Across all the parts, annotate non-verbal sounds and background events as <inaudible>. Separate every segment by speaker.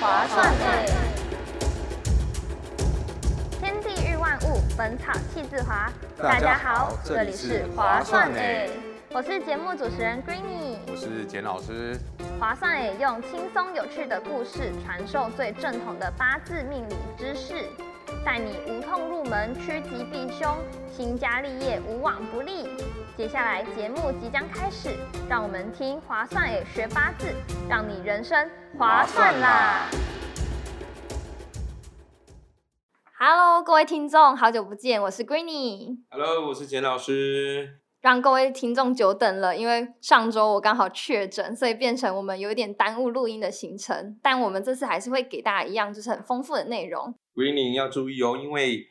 Speaker 1: 划算诶！天地日万物，本草气自华。
Speaker 2: 大家好这里是划算诶
Speaker 1: 我是节目主持人 Greeny。
Speaker 2: 我是简老师，
Speaker 1: 划算诶，用轻松有趣的故事传授最正统的八字命理知识，带你无痛入门，趋吉避凶，兴家立业无往不利。接下来节目即将开始，让我们听划算诶学八字，让你人生划算啦！Hello，各位听众，好久不见，我是 Greeny。
Speaker 2: Hello，我是简老师。
Speaker 1: 让各位听众久等了，因为上周我刚好确诊，所以变成我们有一点耽误录音的行程。但我们这次还是会给大家一样，就是很丰富的内容。
Speaker 2: Greening 要注意哦，因为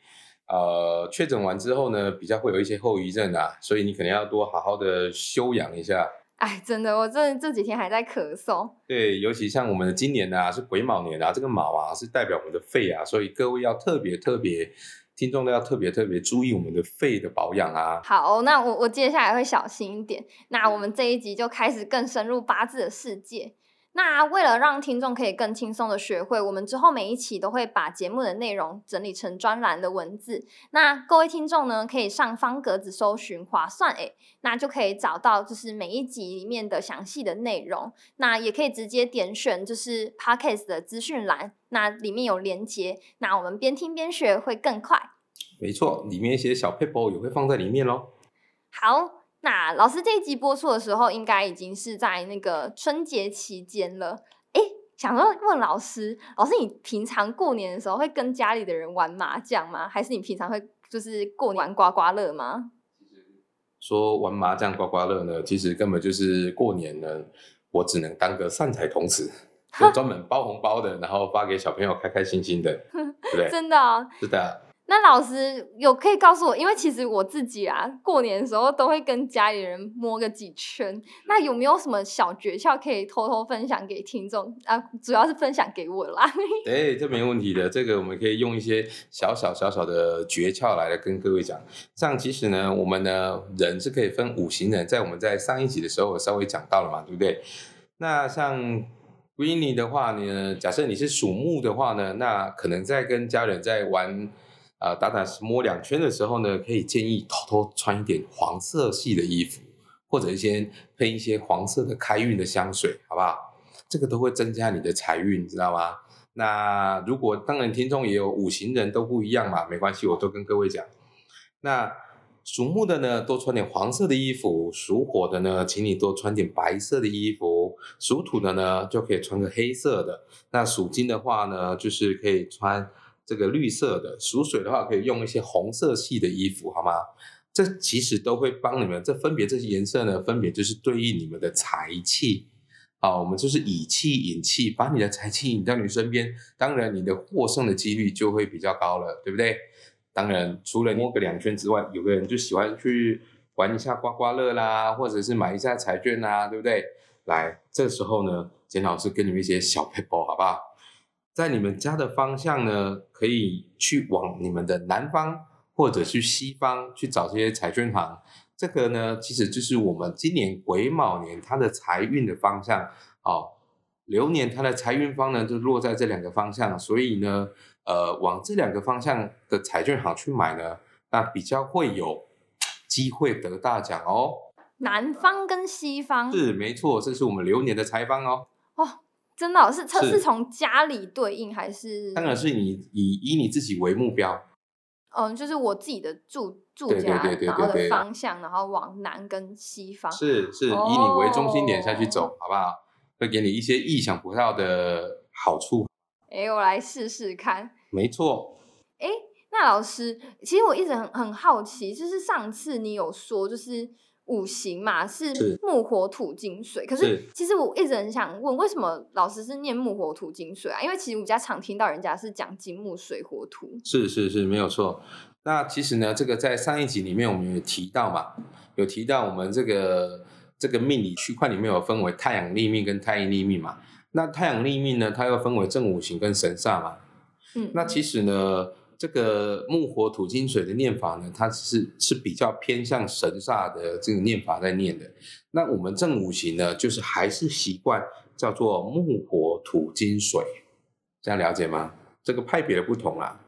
Speaker 2: 呃确诊完之后呢，比较会有一些后遗症啊，所以你可能要多好好的休养一下。
Speaker 1: 哎，真的，我这这几天还在咳嗽。
Speaker 2: 对，尤其像我们的今年啊是癸卯年啊，这个卯啊是代表我们的肺啊，所以各位要特别特别，听众都要特别特别注意我们的肺的保养啊。
Speaker 1: 好，那我我接下来会小心一点。那我们这一集就开始更深入八字的世界。那为了让听众可以更轻松的学会，我们之后每一期都会把节目的内容整理成专栏的文字。那各位听众呢，可以上方格子搜寻“划算诶”，那就可以找到就是每一集里面的详细的内容。那也可以直接点选就是 Podcast 的资讯栏，那里面有连接，那我们边听边学会更快。
Speaker 2: 没错，里面一些小 paper 也会放在里面咯。
Speaker 1: 好，那老师这一集播出的时候，应该已经是在那个春节期间了。哎，想说问老师，老师你平常过年的时候会跟家里的人玩麻将吗？还是你平常会就是过年玩刮刮乐吗？
Speaker 2: 说玩麻将刮刮乐呢，其实根本就是过年呢，我只能当个善财童子，<laughs> 就专门包红包的，然后发给小朋友开开心心的，对不对？<laughs>
Speaker 1: 真的哦。
Speaker 2: 是的，
Speaker 1: 那老师有可以告诉我，因为其实我自己啊，过年的时候都会跟家里人摸个几圈。那有没有什么小诀窍可以偷偷分享给听众啊？主要是分享给我啦。<laughs>
Speaker 2: 哎，这没问题的。这个我们可以用一些小小小小的诀窍来跟各位讲。像其实呢，我们呢人是可以分五行人，在我们在上一集的时候我稍微讲到了嘛，对不对？那像 Greeny 的话呢，假设你是属木的话呢，那可能在跟家人在玩。啊、打打摸两圈的时候呢，可以建议偷偷穿一点黄色系的衣服，或者一些喷一些黄色的开运的香水，好不好？这个都会增加你的财运，知道吗？那如果当然听众也有五行人都不一样嘛，没关系，我都跟各位讲。那属木的呢，多穿点黄色的衣服；属火的呢，请你多穿点白色的衣服；属土的呢，就可以穿个黑色的。那属金的话呢，就是可以穿。这个绿色的属水的话，可以用一些红色系的衣服，好吗？这其实都会帮你们。这分别这些颜色呢，分别就是对应你们的财气啊。我们就是以气引气，把你的财气引到你身边，当然你的获胜的几率就会比较高了，对不对？当然，除了摸个两圈之外，有个人就喜欢去玩一下刮刮乐啦，或者是买一下彩券啦，对不对？来，这时候呢，简老师给你们一些小 paper，好不好？在你们家的方向呢，可以去往你们的南方或者去西方去找这些彩券行。这个呢，其实就是我们今年癸卯年它的财运的方向。哦，流年它的财运方呢，就落在这两个方向，所以呢，呃，往这两个方向的彩券行去买呢，那比较会有机会得大奖哦。
Speaker 1: 南方跟西方
Speaker 2: 是没错，这是我们流年的财方哦。
Speaker 1: 哦，真的、哦、是它
Speaker 2: 是
Speaker 1: 是从家里对应还是？
Speaker 2: 当然是你以以你自己为目标。
Speaker 1: 嗯，就是我自己的住住家，然后的方向，然后往南跟西方。
Speaker 2: 是是，以你为中心点下去走，
Speaker 1: 哦
Speaker 2: 好不好？会给你一些意想不到的好处。
Speaker 1: 哎，我来试试看。
Speaker 2: 没错，
Speaker 1: 哎，那老师，其实我一直很很好奇，就是上次你有说，就是五行嘛是
Speaker 2: 是
Speaker 1: 木火土金水，可是
Speaker 2: 是
Speaker 1: 其实我一直很想问，为什么老师是念木火土金水啊？因为其实我们家常听到人家是讲金木水火土。
Speaker 2: 是是是，没有错。那其实呢，这个在上一集里面我们有提到嘛，有提到我们这个这个命理区块里面有分为太阳立命跟太阴立命嘛。那太阳立命呢，它又分为正五行跟神煞嘛。
Speaker 1: 嗯，
Speaker 2: 那其实呢，这个木火土金水的念法呢，它是是比较偏向神煞的这个念法在念的。那我们正五行呢，就是还是习惯叫做木火土金水，这样了解吗？这个派别的不同啊。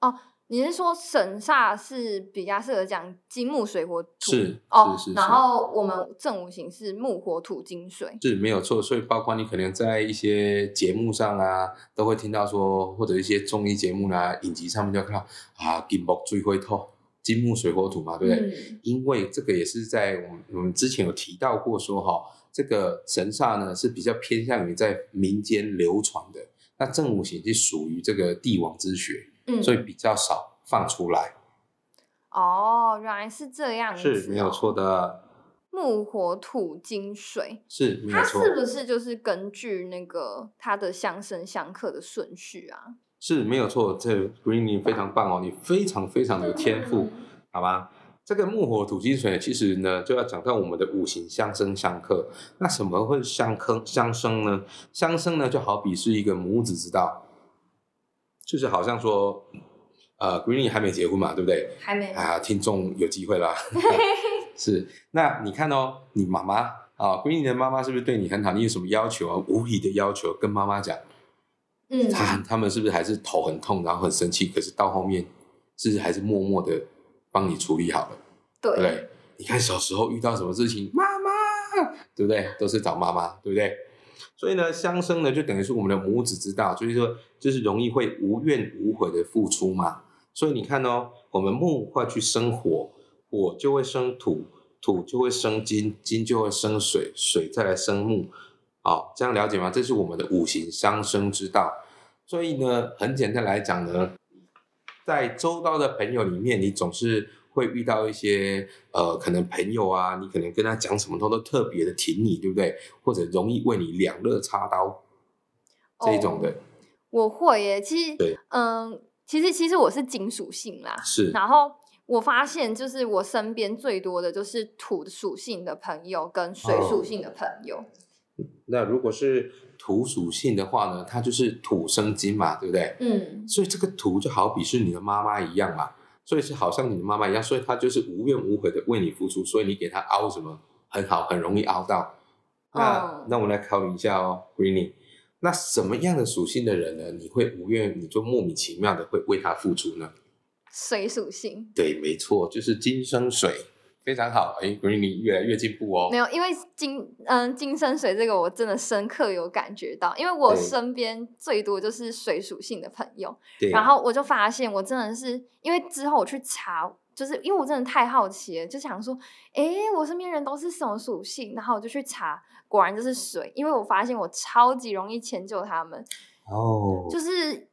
Speaker 1: 哦，你是说神煞是比较适合讲金木水火土？
Speaker 2: 是
Speaker 1: 哦，
Speaker 2: 是是，
Speaker 1: 然后我们正五行是木火土金水，
Speaker 2: 是没有错。所以包括你可能在一些节目上啊，都会听到说，或者一些综艺节目啦、影集上面就看到啊，金木最会透，金木水火土嘛，对不对？
Speaker 1: 嗯
Speaker 2: 因为这个也是在我们我们之前有提到过说哈，这个神煞呢是比较偏向于在民间流传的，那正五行是属于这个帝王之学，
Speaker 1: 嗯，
Speaker 2: 所以比较少放出来，
Speaker 1: 哦，原来是这样子、哦，
Speaker 2: 是没有错。的，
Speaker 1: 木火土金水，
Speaker 2: 是没有错，
Speaker 1: 它是不是就是根据那个它的相生相克的顺序啊？
Speaker 2: 是没有错。这 Green 你非常棒哦，你非常非常的有天赋，好吧？这个木火土金水，其实呢就要讲到我们的五行相生相克。那什么会相克相生呢？相生呢，就好比是一个母子之道，就是好像说，呃，Green 还没结婚嘛，对不对？
Speaker 1: 还没。
Speaker 2: 啊，听众有机会啦。<laughs> 是，那你看哦，你妈妈啊，Green 的妈妈是不是对你很好？你有什么要求啊？无理的要求跟妈妈讲，
Speaker 1: 嗯，
Speaker 2: 他他们是不是还是头很痛，然后很生气？可是到后面，是不是还是默默的帮你处理好了，
Speaker 1: 对
Speaker 2: 对不对？你看小时候遇到什么事情，妈妈，对不对？都是找妈妈，对不对？所以呢，相生呢，就等于是我们的母子之道，所以说就是容易会无怨无悔的付出嘛。所以你看哦，我们木会去生火，火就会生土，土就会生金，金就会生水，水再来生木。好，这样了解吗？这是我们的五行相生之道。所以呢，很简单来讲呢，在周遭的朋友里面，你总是会遇到一些呃，可能朋友啊，你可能跟他讲什么，他都特别的挺你，对不对？或者容易为你两肋插刀这一种的，
Speaker 1: 我会耶。其实
Speaker 2: 对，
Speaker 1: 嗯，其实其实我是金属性啦，
Speaker 2: 是
Speaker 1: 然后我发现就是我身边最多的就是土属性的朋友跟水属性的朋友。
Speaker 2: 那如果是土属性的话呢，它就是土生金嘛，对不对？
Speaker 1: 嗯，
Speaker 2: 所以这个土就好比是你的妈妈一样嘛，所以是好像你的妈妈一样，所以她就是无怨无悔的为你付出，所以你给她凹什么很好，很容易凹到。那、
Speaker 1: 哦
Speaker 2: 那我们来考虑一下哦，Greeny，那什么样的属性的人呢？你会无怨，你就莫名其妙的会为他付出呢？
Speaker 1: 水属性。
Speaker 2: 对，没错，就是金生水，非常好。哎，Greeny 越来越进步哦
Speaker 1: 没。有，因为金嗯金生水这个我真的深刻有感觉到，因为我身边最多就是水属性的朋友，
Speaker 2: 对，
Speaker 1: 然后我就发现我真的是因为之后我去查，就是因为我真的太好奇了，就想说，哎，我身边人都是什么属性？然后我就去查，果然就是水，因为我发现我超级容易迁就他们，
Speaker 2: 哦，
Speaker 1: 就是。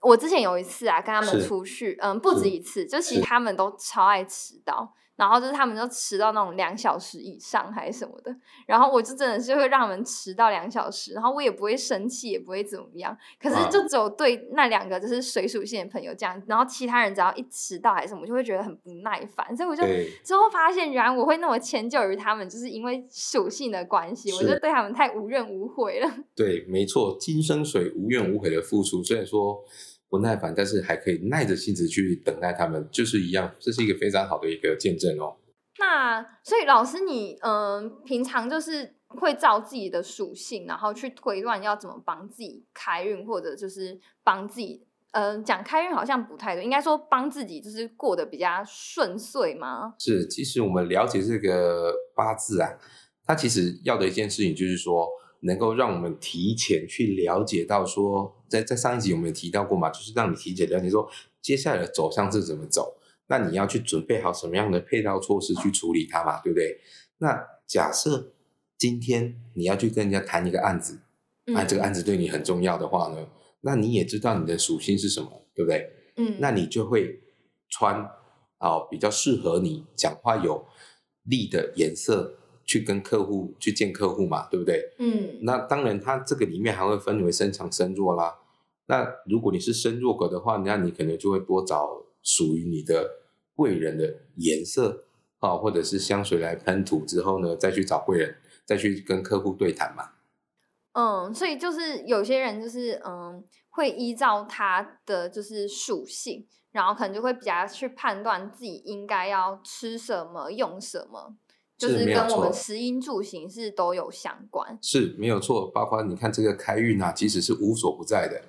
Speaker 1: 我之前有一次啊，跟他们出去，嗯，不止一次，就其
Speaker 2: 是
Speaker 1: 实他们都超爱迟到，然后就是他们就迟到那种两小时以上还是什么的，然后我就真的是会让他们迟到两小时，然后我也不会生气，也不会怎么样，可是
Speaker 2: 啊
Speaker 1: 就只有对那两个就是水属性的朋友这样，然后其他人只要一迟到还是什么，我就会觉得很不耐烦，所以我就，之后发现，原来我会那么迁就于他们，就是因为属性的关系，我就对他们太无怨无悔了。
Speaker 2: 对，没错，金生水，无怨无悔的付出。虽然说不耐烦，但是还可以耐着性子去等待他们，就是一样，这是一个非常好的一个见证哦。
Speaker 1: 那所以老师你，嗯平常就是会照自己的属性，然后去推断要怎么帮自己开运，或者就是帮自己，嗯、讲开运好像不太对，应该说帮自己就是过得比较顺遂吗？
Speaker 2: 是，其实我们了解这个八字啊，它其实要的一件事情就是说，能够让我们提前去了解到说，在在上一集我们有提到过嘛，就是让你提前了解说接下来的走向是怎么走，那你要去准备好什么样的配套措施去处理它嘛，对不对？那假设今天你要去跟人家谈一个案子，那、这个案子对你很重要的话呢，那你也知道你的属性是什么，对不对？
Speaker 1: 嗯，
Speaker 2: 那你就会穿哦、比较适合你讲话有力的颜色去跟客户去见客户嘛，对不对？
Speaker 1: 嗯
Speaker 2: 那当然，它这个里面还会分为身强身弱啦。那如果你是身弱格的话，那你可能就会多找属于你的贵人的颜色啊，或者是香水来喷涂之后呢，再去找贵人，再去跟客户对谈嘛。
Speaker 1: 嗯，所以就是有些人就是嗯，会依照他的就是属性，然后可能就会比较去判断自己应该要吃什么、用什么，就是跟我们
Speaker 2: 错
Speaker 1: 食衣住行是都有相关，
Speaker 2: 是没有错，包括你看这个开运啊，其实是无所不在的。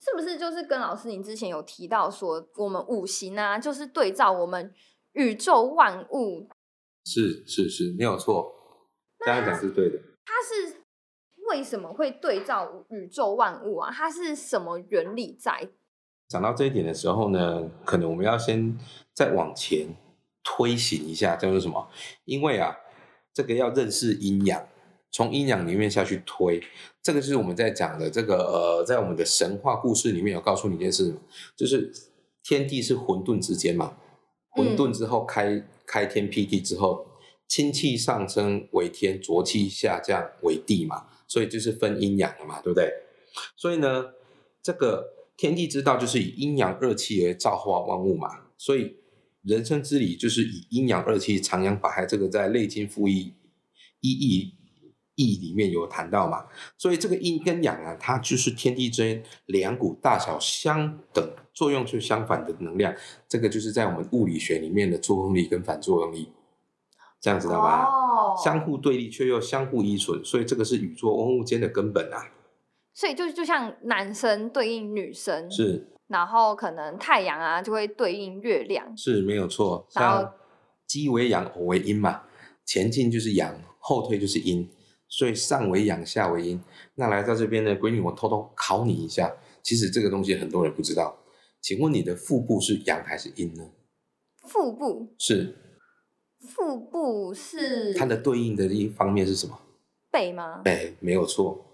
Speaker 1: 是不是？就是跟老师您之前有提到说，我们五行啊，就是对照我们宇宙万物，
Speaker 2: 是是是，没有错，这样讲是对的。
Speaker 1: 它是为什么会对照宇宙万物啊？它是什么原理在？
Speaker 2: 讲到这一点的时候呢，可能我们要先再往前推行一下，叫做什么？因为啊，这个要认识阴阳，从阴阳里面下去推，这个就是我们在讲的这个呃，在我们的神话故事里面有告诉你一件事，就是天地是混沌之间嘛，混沌之后开、开天辟地之后，清气上升为天，浊气下降为地嘛，所以就是分阴阳了嘛，对不对？所以呢，这个天地之道就是以阴阳二气而造化万物嘛，所以人生之理就是以阴阳二气长阳百害，这个在《内经复义一义义》里面有谈到嘛，所以这个阴跟阳啊，它就是天地之间两股大小相等、作用却相反的能量，这个就是在我们物理学里面的作用力跟反作用力，这样知道吧？
Speaker 1: 哦，
Speaker 2: 相互对立却又相互依存，所以这个是宇宙万物间的根本啊，
Speaker 1: 所以就就像男生对应女生，
Speaker 2: 是
Speaker 1: 然后可能太阳啊就会对应月亮，
Speaker 2: 是没有错，
Speaker 1: 然后
Speaker 2: 像鸡为阳，偶为阴嘛，前进就是阳，后退就是阴，所以上为阳，下为阴。那来到这边呢，闺女，我偷偷考你一下，其实这个东西很多人不知道，请问你的腹部是阳还是阴呢？
Speaker 1: 腹部，
Speaker 2: 是
Speaker 1: 腹部是
Speaker 2: 它的对应的一方面是什么？
Speaker 1: 背吗？
Speaker 2: 背，没有错，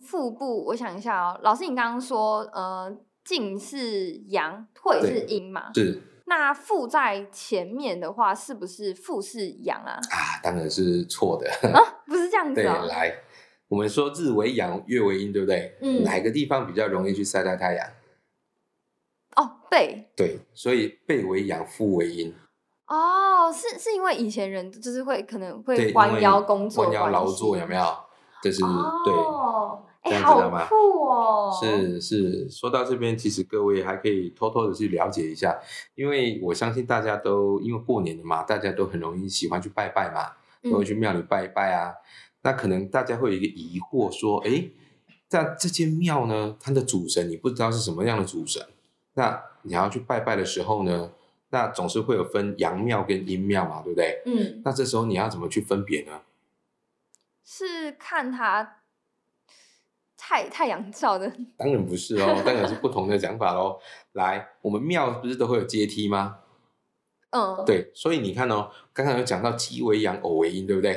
Speaker 1: 腹部，我想一下哦，老师，你刚刚说，呃，进是阳，退是
Speaker 2: 对
Speaker 1: 阴嘛？
Speaker 2: 是
Speaker 1: 那负在前面的话，是不是负是阳啊？
Speaker 2: 啊，当然是错的。
Speaker 1: 啊，不是这样子
Speaker 2: 对，
Speaker 1: 哦。
Speaker 2: 来，我们说日为阳，月为阴，对不对？
Speaker 1: 嗯
Speaker 2: 哪个地方比较容易去晒到太阳？
Speaker 1: 哦，背。
Speaker 2: 对，所以背为阳，腹为阴。
Speaker 1: 哦，是是因为以前人就是会可能
Speaker 2: 对，
Speaker 1: 会弯腰工作
Speaker 2: 弯腰劳作有没有？这是、
Speaker 1: 哦，
Speaker 2: 这样知道吗
Speaker 1: 酷哦！
Speaker 2: 是是。说到这边，其实各位还可以偷偷的去了解一下，因为我相信大家都因为过年了嘛，大家都很容易喜欢去拜拜嘛，都会去庙里拜一拜啊。那可能大家会有一个疑惑说，哎，在这间庙呢，它的主神你不知道是什么样的主神，那你要去拜拜的时候呢，那总是会有分阳庙跟阴庙嘛，对不对？
Speaker 1: 嗯，
Speaker 2: 那这时候你要怎么去分别呢？
Speaker 1: 是看他太太阳照的，
Speaker 2: 当然不是哦，当然是不同的讲法喽。来，我们庙不是都会有阶梯吗？
Speaker 1: 嗯，，
Speaker 2: 对，所以你看哦，刚刚有讲到鸡为阳，偶为阴，对不对？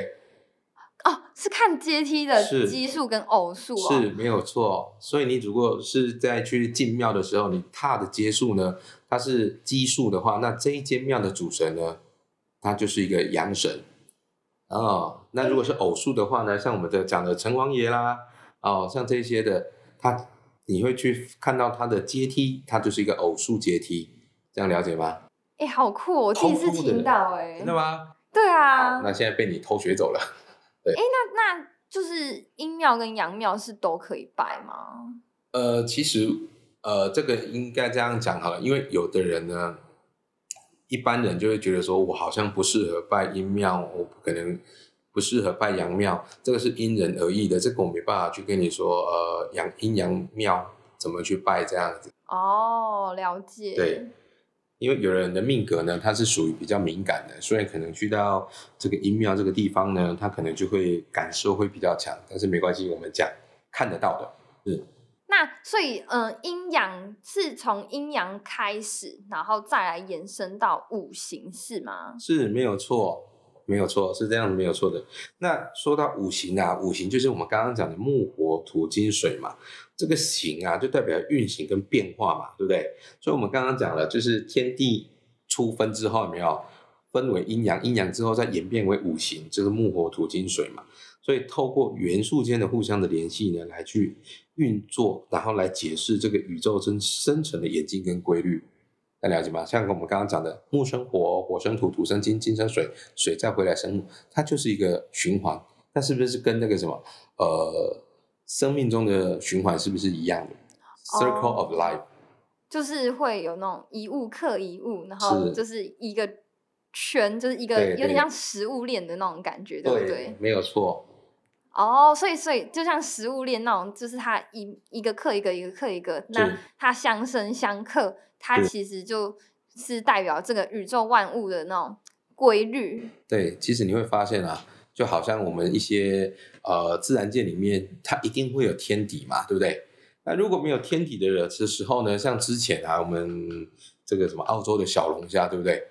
Speaker 1: 哦，是看阶梯的
Speaker 2: 是
Speaker 1: 基数跟偶数哦，
Speaker 2: 是没有错。所以你如果是在去进庙的时候，你踏的阶数呢，它是奇数的话，那这一间庙的主神呢，它就是一个阳神。哦，那如果是偶数的话呢，像我们的讲的城隍爷啦，哦，像这些的，它你会去看到它的阶梯，它就是一个偶数阶梯，这样了解吗？
Speaker 1: 哎，好酷哦，我第一次听到，哎
Speaker 2: 真，的吗？
Speaker 1: 对啊，
Speaker 2: 那现在被你偷学走了。
Speaker 1: 哎那那就是阴庙跟阳庙是都可以拜吗？
Speaker 2: 呃，其实呃，这个应该这样讲好了，因为有的人呢，一般人就会觉得说，我好像不适合拜阴庙，我不可能不适合拜阳庙，这个是因人而异的，这个我没办法去跟你说，呃，阳阴阳庙怎么去拜这样子。
Speaker 1: 哦，了解，
Speaker 2: 对，因为有人的命格呢，他是属于比较敏感的，所以可能去到这个阴庙这个地方呢，他可能就会感受会比较强，但是没关系，我们讲看得到的。
Speaker 1: 那所以，嗯、阴阳是从阴阳开始，然后再来延伸到五行，是吗？
Speaker 2: 是没有错，没有错，是这样子没有错的。那说到五行啊，五行就是我们刚刚讲的木、火、土、金、水嘛。这个行啊，就代表运行跟变化嘛，对不对？所以我们刚刚讲了，就是天地初分之后，有没有分为阴阳？阴阳之后再演变为五行，就是木、火、土、金、水嘛。所以透过元素间的互相的联系呢，来去运作，然后来解释这个宇宙真深层的演进跟规律。大家了解吗？像我们刚刚讲的木生火，火生土，土生金，金生水，水再回来生木，它就是一个循环。那是不是跟那个什么呃生命中的循环是不是一样的？Circle of life，
Speaker 1: 就是会有那种一物克一物，然后就是一个圈，就是一个有点像食物链的那种感觉，对不对？
Speaker 2: 没有错。
Speaker 1: 哦，所以所以就像食物链那种，就是它一一个克一个，一个克一个，那它相生相克，它其实就是代表这个宇宙万物的那种规律。
Speaker 2: 对，其实你会发现啊，就好像我们一些呃自然界里面，它一定会有天敌嘛，对不对？那如果没有天敌的的时候呢，像之前啊，我们这个什么澳洲的小龙虾，对不对？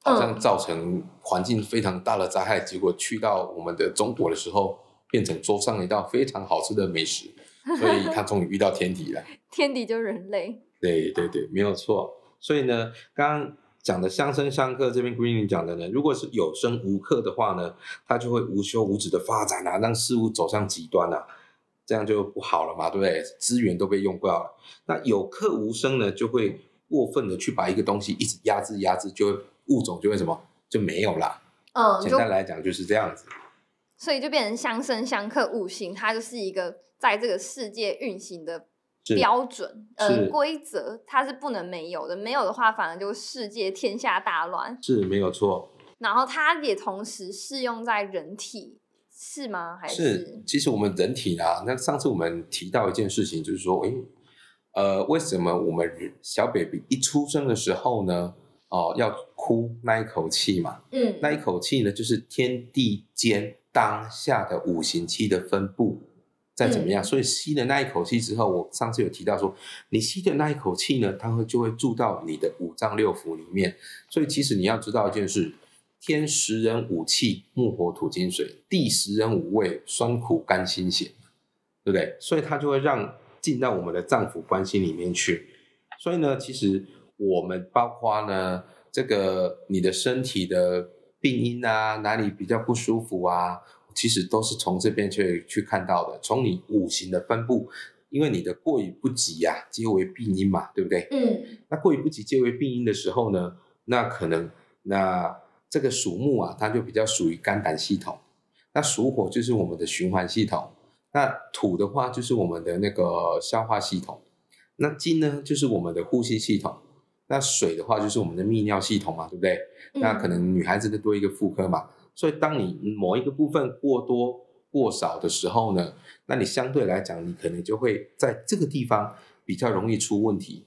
Speaker 2: 好像
Speaker 1: 嗯
Speaker 2: 造成环境非常大的灾害，结果去到我们的中国的时候，变成桌上一道非常好吃的美食，所以它终于遇到天敌了。<laughs>
Speaker 1: 天敌就是人类。
Speaker 2: 对对对，没有错。所以呢，刚刚讲的相生相克，这边 Green 讲的呢，如果是有生无克的话呢，它就会无休无止的发展啊，让事物走向极端啊，这样就不好了嘛，对不对？资源都被用掉了。那有克无生呢，就会过分的去把一个东西一直压制压制，就会物种就会什么就没有啦。
Speaker 1: 嗯，就
Speaker 2: 简单来讲就是这样子。
Speaker 1: 所以就变成相生相克五行，它就是一个在这个世界运行的
Speaker 2: 是
Speaker 1: 标准，呃，
Speaker 2: 是
Speaker 1: 规则，它是不能没有的。没有的话，反而就世界天下大乱。
Speaker 2: 是没有错，
Speaker 1: 然后它也同时适用在人体，是吗？还
Speaker 2: 是，其实我们人体啊，那上次我们提到一件事情，就是说，诶，呃，为什么我们小 baby 一出生的时候呢，哦、要哭那一口气嘛？
Speaker 1: 嗯，
Speaker 2: 那一口气呢，就是天地间当下的五行气的分布，再怎么样，
Speaker 1: 嗯
Speaker 2: 所以吸的那一口气之后，我上次有提到说，你吸的那一口气呢，它会就会住到你的五脏六腑里面。所以其实你要知道一件事：天时人五气，木火土金水；地时人五味，酸苦甘辛咸，对不对？所以它就会让进到我们的脏腑关系里面去。所以呢，其实我们包括呢，这个你的身体的病因啊，哪里比较不舒服啊，其实都是从这边去去看到的。从你五行的分布，因为你的过与不及呀、皆为病因嘛，对不对？
Speaker 1: 嗯
Speaker 2: 那过于不及皆为病因的时候呢，那可能那这个属木啊，它就比较属于肝胆系统。那属火就是我们的循环系统，那土的话就是我们的那个消化系统，那金呢就是我们的呼吸系统，那水的话就是我们的泌尿系统嘛，对不对？那可能女孩子的多一个妇科嘛，所以当你某一个部分过多过少的时候呢，那你相对来讲，你可能就会在这个地方比较容易出问题。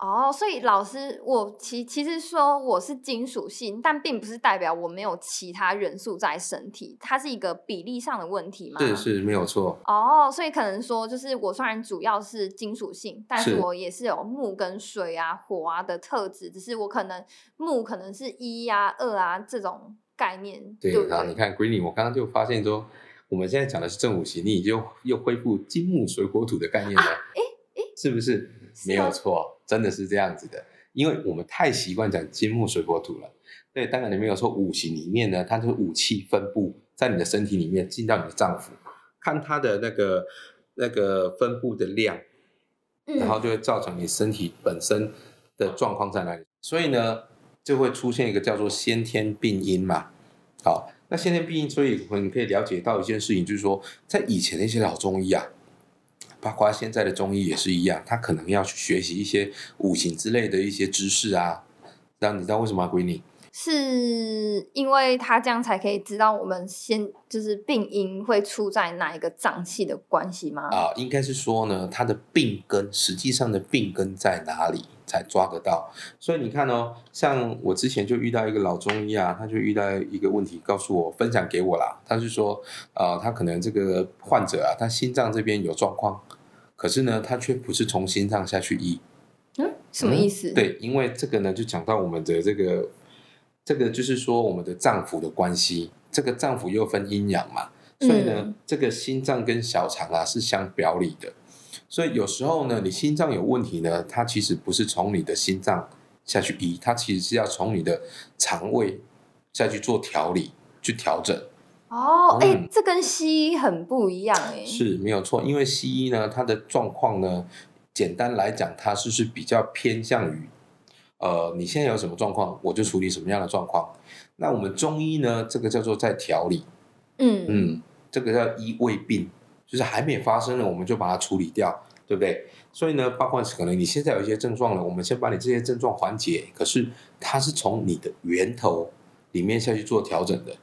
Speaker 1: 哦，所以老师，我其其实说我是金属性，但并不是代表我没有其他元素在身体，它是一个比例上的问题嘛？
Speaker 2: 对是没有错，
Speaker 1: 哦，所以可能说，就是我虽然主要是金属性，但是
Speaker 2: 是
Speaker 1: 我也是有木跟水啊、火啊的特质，只是我可能木可能是一啊、二啊这种概念，
Speaker 2: 对？然后你看 Greeny，我刚刚就发现说，我们现在讲的是正五行，你就又恢复金木水火土的概念了，
Speaker 1: 诶
Speaker 2: 是不是？
Speaker 1: 是
Speaker 2: 没有
Speaker 1: 啊
Speaker 2: 错，真的是这样子的，因为我们太习惯讲金木水火土了。对，当然你没有说五行里面呢，它就是武器分布在你的身体里面，进到你的脏腑，看它的那个那个分布的量，
Speaker 1: 嗯，
Speaker 2: 然后就会造成你身体本身的状况在哪里。所以呢，就会出现一个叫做先天病因嘛。好，那先天病因，所以我们可以了解到一件事情，就是说，在以前的一些老中医啊，包括现在的中医也是一样，他可能要去学习一些五行之类的一些知识啊。那你知道为什么要归你？
Speaker 1: 是因为他这样才可以知道我们先就是病因会出在哪一个脏器的关系吗？
Speaker 2: 啊、应该是说呢，他的病根实际上的病根在哪里才抓得到。所以你看哦，像我之前就遇到一个老中医啊，他就遇到一个问题，告诉我分享给我啦。他是说，啊，他可能这个患者啊，他心脏这边有状况，可是呢，他却不是从心脏下去医。
Speaker 1: 嗯，什么意思？，
Speaker 2: 对，因为这个呢，就讲到我们的这个，这个就是说我们的脏腑的关系。这个脏腑又分阴阳嘛，所以呢，
Speaker 1: 嗯
Speaker 2: 这个心脏跟小肠啊是相表里的。所以有时候呢，你心脏有问题呢，它其实不是从你的心脏下去医，它其实是要从你的肠胃下去做调理、去调整。
Speaker 1: 哦，哎、
Speaker 2: 嗯
Speaker 1: 这跟西医很不一样哎、
Speaker 2: 是没有错，因为西医呢，它的状况呢，简单来讲，它是是比较偏向于，呃，你现在有什么状况，我就处理什么样的状况。那我们中医呢，这个叫做在调理，
Speaker 1: 嗯
Speaker 2: 嗯，这个叫医胃病，就是还没发生呢，我们就把它处理掉，对不对？所以呢，包括可能你现在有一些症状了，我们先把你这些症状缓解，可是它是从你的源头里面下去做调整的。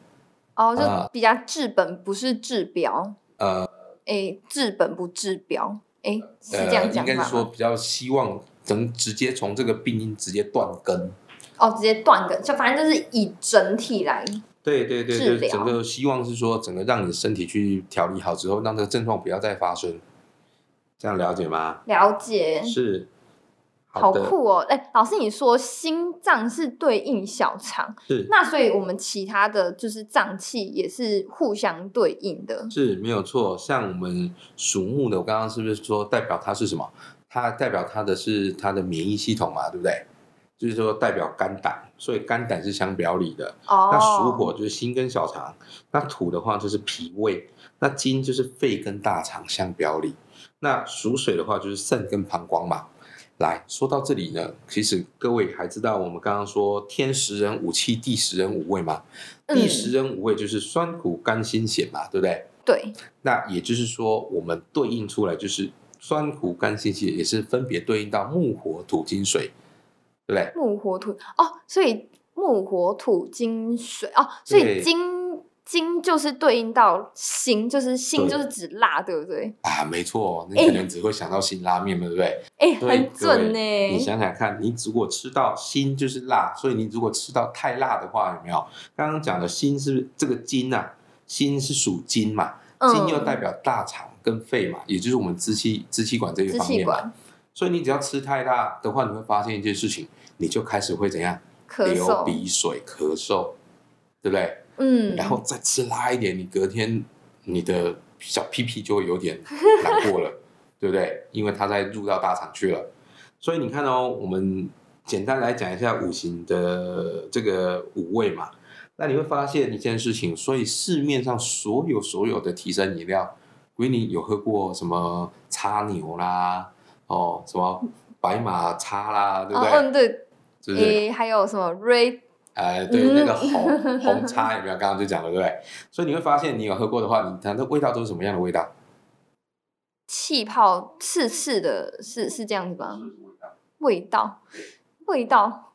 Speaker 1: 哦，就
Speaker 2: 啊
Speaker 1: 比较治本不是治标，
Speaker 2: 呃，
Speaker 1: 哎，治本不治标，哎，是这
Speaker 2: 呃，
Speaker 1: 样
Speaker 2: 应该是
Speaker 1: 讲法吗？
Speaker 2: 说比较希望能直接从这个病因直接断根。
Speaker 1: 哦，直接断根，就反正就是以整体来，
Speaker 2: 对对对对，
Speaker 1: 治疗
Speaker 2: 整个希望是说，整个让你的身体去调理好之后，让这个症状不要再发生，这样了解吗？
Speaker 1: 了解。
Speaker 2: 是，
Speaker 1: 好
Speaker 2: 的，
Speaker 1: 酷哦！哎，老师，你说心脏是对应小肠，
Speaker 2: 是
Speaker 1: 那所以我们其他的就是脏器也是互相对应的。
Speaker 2: 是没有错。像我们属木的，我刚刚是不是说代表它是什么？它代表它的是它的免疫系统嘛，对不对？就是说代表肝胆，所以肝胆是相表里的。
Speaker 1: 哦，
Speaker 2: 那属火就是心跟小肠，那土的话就是脾胃，那金就是肺跟大肠相表里。那属水的话就是肾跟膀胱嘛。来说到这里呢，其实各位还知道我们刚刚说天时人五气，地时人五味嘛。
Speaker 1: 嗯
Speaker 2: 地时人五味就是酸苦甘辛咸嘛，对不对？
Speaker 1: 对，
Speaker 2: 那也就是说，我们对应出来就是酸苦甘辛咸，也是分别对应到木火土金水，对不对？
Speaker 1: 木火土哦，所以木火土金水哦，所以金金就是对应到辛，就是辛就是指辣，对不对？
Speaker 2: 啊，没错，你
Speaker 1: 哎
Speaker 2: 可能只会想到辛拉面嘛，对不对？
Speaker 1: 哎，
Speaker 2: 对
Speaker 1: 很准
Speaker 2: 呢你。想想看，你如果吃到辛就是辣，所以你如果吃到太辣的话，有没有？刚刚讲的辛是这个金啊，辛是属金嘛，金又代表大肠跟肺嘛，也就是我们支气支气管这一方面嘛。所以你只要吃太辣的话，你会发现一件事情，你就开始会怎样？流
Speaker 1: 咳嗽，
Speaker 2: 鼻水、咳嗽，对不对？
Speaker 1: 嗯，
Speaker 2: 然后再吃辣一点，你隔天你的小屁屁就会有点难过了，<laughs> 对不对？因为它在入到大肠去了。所以你看哦，我们简单来讲一下五行的这个五味嘛。那你会发现一件事情，所以市面上所有所有的提神饮料，闺女有喝过什么叉牛啦，哦，什么白马叉啦，对不对？
Speaker 1: 哦嗯，对，还有什么 red？
Speaker 2: 呃，对，
Speaker 1: 嗯
Speaker 2: 那个红红叉有没有？刚刚就讲了，对不对？所以你会发现，你有喝过的话，你它的味道都是什么样的味道？
Speaker 1: 气泡刺刺的，是是这样子吧？味道，味道，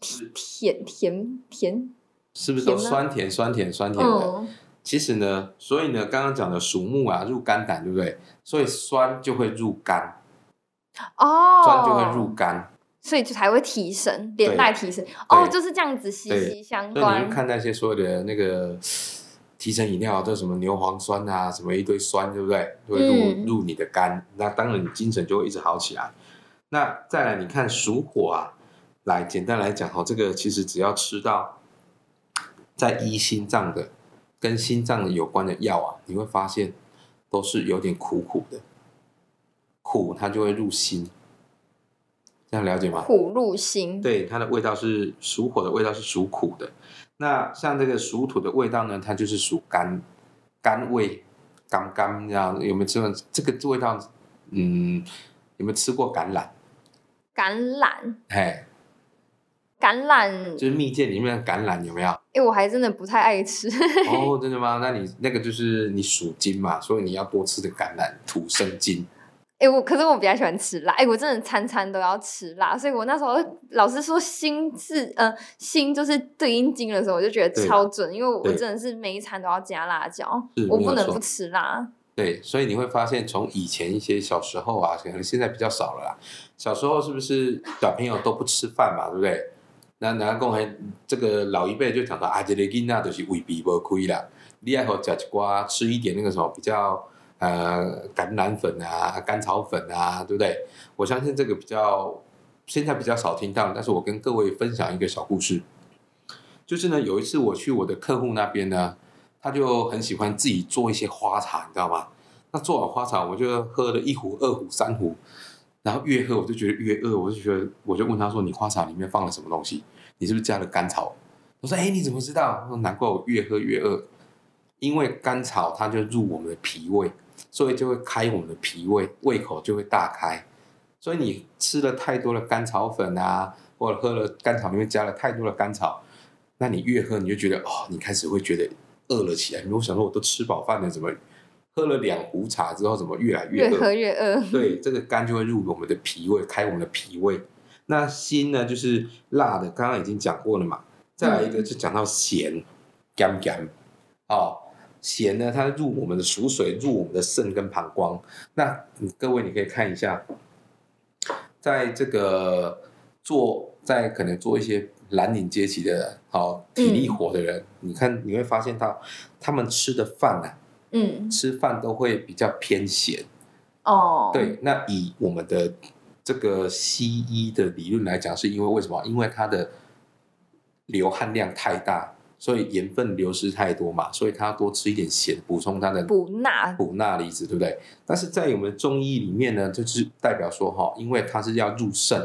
Speaker 1: 甜甜甜，
Speaker 2: 是不是都酸甜酸甜酸甜的？
Speaker 1: 嗯，
Speaker 2: 其实呢，所以呢，刚刚讲的属木啊，入肝胆，对不对？所以酸就会入肝，
Speaker 1: 哦，
Speaker 2: 酸就会入肝。
Speaker 1: 所以就才会提神，连带提神。哦，就是这样子息息相关
Speaker 2: 你。看那些所有的那个提神饮料，都什么牛磺酸啊，什么一堆酸，对不对？就会入、
Speaker 1: 嗯
Speaker 2: 入你的肝，那当然你精神就会一直好起来。那再来，你看属火啊，来简单来讲哈，这个其实只要吃到在医心脏的跟心脏有关的药啊，你会发现都是有点苦苦的，苦它就会入心，这样了解吗？
Speaker 1: 苦入心，
Speaker 2: 对，它的味道是属火的味道是属苦的。那像这个属土的味道呢，它就是属甘，甘味，甘甘这样。有没有吃过这个味道？嗯，有没有吃过橄榄？
Speaker 1: 橄榄，
Speaker 2: 嘿，
Speaker 1: 橄榄，
Speaker 2: 就是蜜饯里面的橄榄有没有？
Speaker 1: 哎，我还真的不太爱吃。
Speaker 2: 哦，真的吗？那你那个就是你属金嘛，所以你要多吃的橄榄，土生金。
Speaker 1: 哎，我可是我比较喜欢吃辣，哎，我真的餐餐都要吃辣，所以我那时候老师说心是呃心就是对应经的时候，我就觉得超准，因为我真的是每一餐都要加辣椒，我不能不吃辣。
Speaker 2: 对，所以你会发现，从以前一些小时候啊，可能现在比较少了啦。小时候是不是小朋友都不吃饭嘛，对不对？那南公还这个老一辈就讲到啊，这个囡仔就是胃鼻不亏啦，你爱好吃一瓜，吃一点那个什么比较呃橄榄粉啊、甘草粉啊，对不对？我相信这个比较现在比较少听到，但是我跟各位分享一个小故事，就是呢，有一次我去我的客户那边呢，他就很喜欢自己做一些花茶，你知道吗？那做完花茶，我就喝了一壶、二壶、三壶，然后越喝我就觉得越饿，我就觉得我就问他说：“你花茶里面放了什么东西？你是不是加了甘草？”我说：“哎，你怎么知道？”说：“难怪我越喝越饿，因为甘草它就入我们的脾胃，所以就会开我们的脾胃，胃口就会大开。所以你吃了太多的甘草粉啊，或者喝了甘草里面加了太多的甘草，那你越喝你就觉得哦，你开始会觉得饿了起来。你会想说，我都吃饱饭了，怎么喝了两壶茶之后，怎么越来
Speaker 1: 越
Speaker 2: 饿？
Speaker 1: 喝越饿。
Speaker 2: 对，这个甘就会入我们的脾胃，开我们的脾胃。那辛呢，就是辣的，刚刚已经讲过了嘛。再来一个就讲到咸，甘甘，哦，咸呢，它入我们的属水，入我们的肾跟膀胱。那嗯各位你可以看一下，在这个做在可能做一些蓝领阶级的好、体力活的人，你看你会发现到他们吃的饭啊、
Speaker 1: 嗯，
Speaker 2: 吃饭都会比较偏咸。
Speaker 1: 哦，，
Speaker 2: 对，那以我们的这个西医的理论来讲，是因为为什么？因为它的流汗量太大，所以盐分流失太多嘛，所以他要多吃一点咸，补充他的
Speaker 1: 补钠。
Speaker 2: 补钠离子，对不对？但是在我们中医里面呢，就是代表说哈，因为它是要入肾。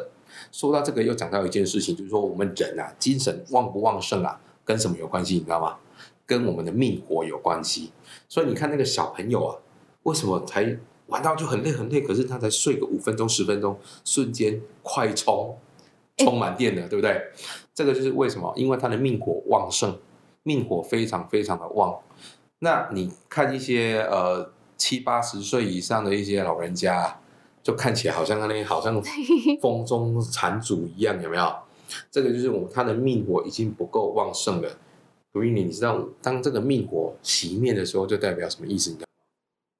Speaker 2: 说到这个，又讲到一件事情，就是说我们人啊，精神旺不旺盛啊，跟什么有关系？你知道吗？跟我们的命火有关系。所以你看那个小朋友啊，为什么才玩到就很累很累，可是他才睡个五分钟十分钟，瞬间快充，充满电了，对不对？这个就是为什么？因为他的命火旺盛，命火非常非常的旺。那你看一些呃七八十岁以上的一些老人家啊，就看起来好像那好像 <laughs> 风中残烛一样，有没有？这个就是我们他的命火已经不够旺盛了。所以你知道，当这个命火熄灭的时候，就代表什么意思？你知道吗？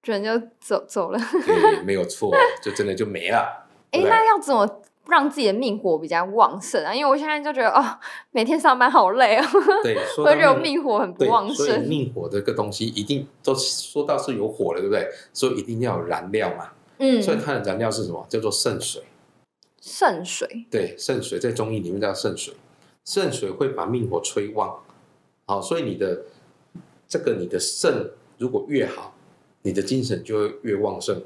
Speaker 1: 人就走走了。
Speaker 2: 对，没有错，就真的就没了。<laughs>
Speaker 1: 哎、那要怎么让自己的命火比较旺盛啊？因为我现在就觉得哦，每天上班好累哦，
Speaker 2: 对，<laughs> 说到
Speaker 1: 会觉得我
Speaker 2: 命
Speaker 1: 命火很不
Speaker 2: 对，
Speaker 1: 旺
Speaker 2: 所以
Speaker 1: 盛。
Speaker 2: 命火这个东西一定都说到是有火了，对不对？所以一定要有燃料嘛。
Speaker 1: 嗯，
Speaker 2: 所以它的燃料是什么？叫做肾水。
Speaker 1: 肾水
Speaker 2: 对，肾水在中医里面叫肾水，肾水会把命火吹旺。好，所以你的这个你的肾如果越好，你的精神就会越旺盛。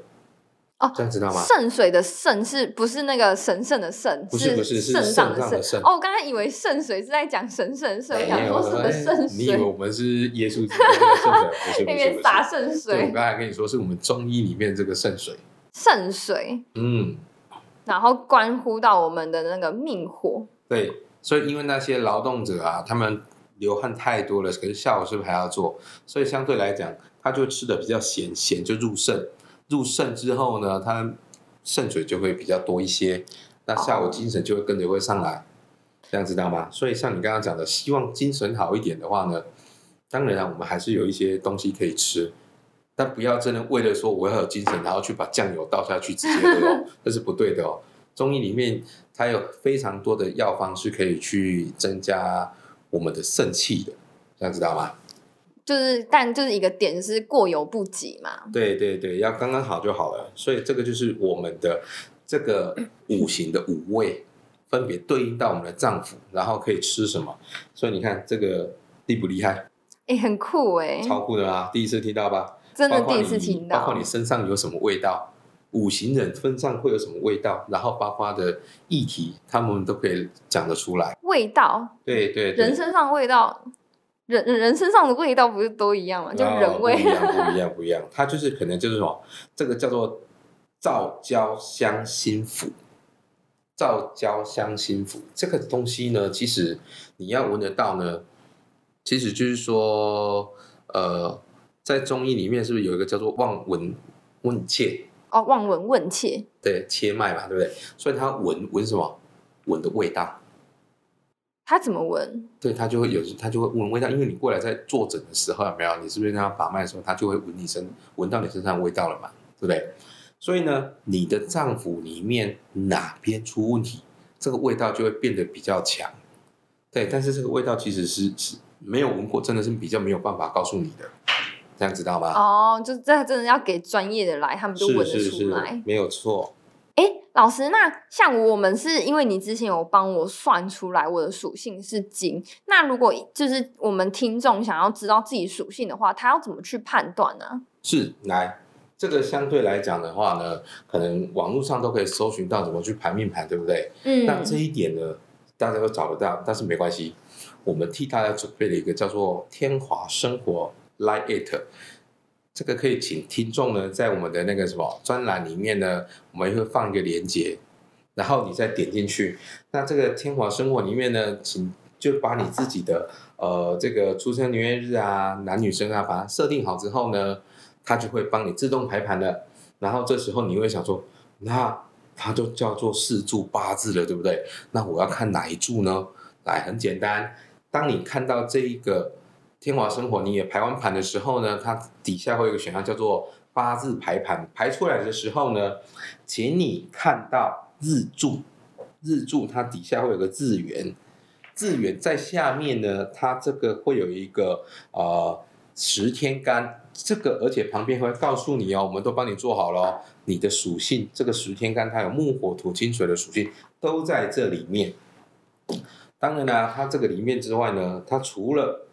Speaker 1: 哦
Speaker 2: 这样知道吗？
Speaker 1: 圣水的圣是不是那个神圣的圣？
Speaker 2: 不是不是是
Speaker 1: 肾上
Speaker 2: 的肾
Speaker 1: 哦，我刚才以为圣水是在讲神圣的肾，我想说什么
Speaker 2: 哎
Speaker 1: 肾
Speaker 2: 你以为？我们是耶稣基督的 <laughs> 圣水？不是不是不是。
Speaker 1: 那边洒肾
Speaker 2: 对，我
Speaker 1: 水
Speaker 2: 刚，才跟你说，是我们中医里面这个圣水。
Speaker 1: 圣水，
Speaker 2: 嗯，
Speaker 1: 然后关乎到我们的那个命火。
Speaker 2: 对，所以因为那些劳动者啊，他们流汗太多了，可是下午是不是还要做？所以相对来讲，他就吃的比较咸，咸就入肾，入肾之后呢，它肾水就会比较多一些，那下午精神就会跟着会上来，这样知道吗？所以像你刚刚讲的，希望精神好一点的话呢，当然啊，我们还是有一些东西可以吃。但不要真的为了说我要有精神，然后去把酱油倒下去直接喝哦，<laughs> 这是不对的哦。中医里面它有非常多的药方是可以去增加我们的肾气的，这样知道吗？
Speaker 1: 就是，但就是一个点是过犹不及嘛。
Speaker 2: 对对对，要刚刚好就好了。所以这个就是我们的这个 <coughs> 五行的五味，分别对应到我们的脏腑，然后可以吃什么。所以你看这个厉不厉害？
Speaker 1: 哎、很酷哎、
Speaker 2: 超酷的啊！第一次听到吧？
Speaker 1: 真的第一次听到。
Speaker 2: 包括你身上有什么味道，五行人身上会有什么味道，然后包括的议题，他们都可以讲得出来。
Speaker 1: 味道，
Speaker 2: 对对对，
Speaker 1: 人身上味道，人 <laughs> 人身上的味道不是都一样吗？就
Speaker 2: 哦
Speaker 1: 人味。
Speaker 2: 不一样，<laughs> 不一样，不一样。它就是可能就是什么，这个叫做皂胶香辛腐。皂胶香辛腐这个东西呢，其实你要闻得到呢，其实就是说，呃，在中医里面是不是有一个叫做望闻问切？
Speaker 1: 哦，望闻问切，
Speaker 2: 对，切脉嘛，对不对？所以它闻闻什么？闻的味道，
Speaker 1: 他怎么闻？
Speaker 2: 对，他就会有，他就会闻味道。因为你过来在坐诊的时候，有没有？你是不是让他把脉的时候，他就会闻你身，闻到你身上的味道了嘛，对不对？所以呢，你的脏腑里面哪边出问题，这个味道就会变得比较强。对，但是这个味道其实是是没有闻过，真的是比较没有办法告诉你的，这样知道吗？
Speaker 1: 哦，就这真的要给专业的来，他们就闻得
Speaker 2: 是是，
Speaker 1: 出来。
Speaker 2: 没有错。
Speaker 1: 哎，老师，那像我们是因为你之前有帮我算出来我的属性是金，那如果就是我们听众想要知道自己属性的话，他要怎么去判断呢？
Speaker 2: 是来，这个相对来讲的话呢，可能网络上都可以搜寻到怎么去排命盘，对不对？
Speaker 1: 嗯，
Speaker 2: 那这一点呢，大家都找得到，但是没关系，我们替大家准备了一个叫做“天华生活 Live It”，这个可以请听众呢在我们的那个什么专栏里面呢，我们会放一个连接，然后你再点进去。那这个天华生活里面呢，请就把你自己的呃这个出生年月日啊、男女生啊，把它设定好之后呢，它就会帮你自动排盘了。然后这时候你会想说，那它就叫做四柱八字了，对不对？那我要看哪一柱呢？来，很简单，当你看到这一个天华生活你也排完盘的时候呢，它底下会有一个选项叫做八字排盘，排出来的时候呢，请你看到日柱，日柱它底下会有个字元，字元在下面呢，它这个会有一个呃十天干，这个而且旁边会告诉你哦，我们都帮你做好了哦，你的属性这个十天干它有木火土金水的属性都在这里面。当然啦，它这个里面之外呢，它除了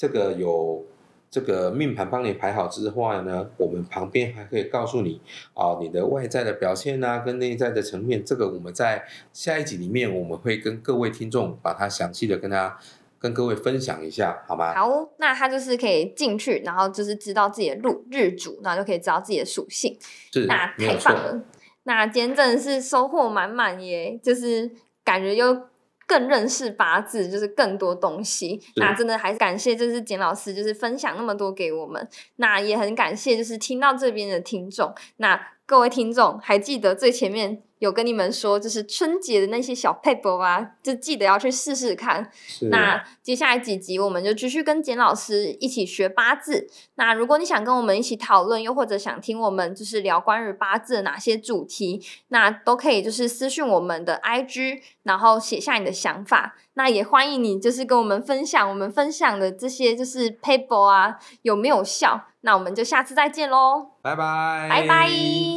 Speaker 2: 这个有这个命盘帮你排好之外呢，我们旁边还可以告诉你啊，你的外在的表现啊，跟内在的层面，这个我们在下一集里面我们会跟各位听众把它详细的跟他跟各位分享一下，好吗？
Speaker 1: 好，那他就是可以进去，然后就是知道自己的路日主，然后就可以知道自己的属性。
Speaker 2: 是，
Speaker 1: 那。太棒了！那今天真的是收获满满耶，就是感觉又更认识八字，就是更多东西。那真的还是感谢，就是简老师，就是分享那么多给我们。那也很感谢，就是听到这边的听众。那各位听众还记得最前面有跟你们说，就是春节的那些小 paper 啊，就记得要去试试看。那接下来几集我们就继续跟简老师一起学八字。那如果你想跟我们一起讨论，又或者想听我们就是聊关于八字的哪些主题，那都可以就是私讯我们的 IG，然后写下你的想法。那也欢迎你就是跟我们分享我们分享的这些就是 paper 啊有没有效？那我们就下次再见喽，
Speaker 2: 拜拜，
Speaker 1: 拜拜。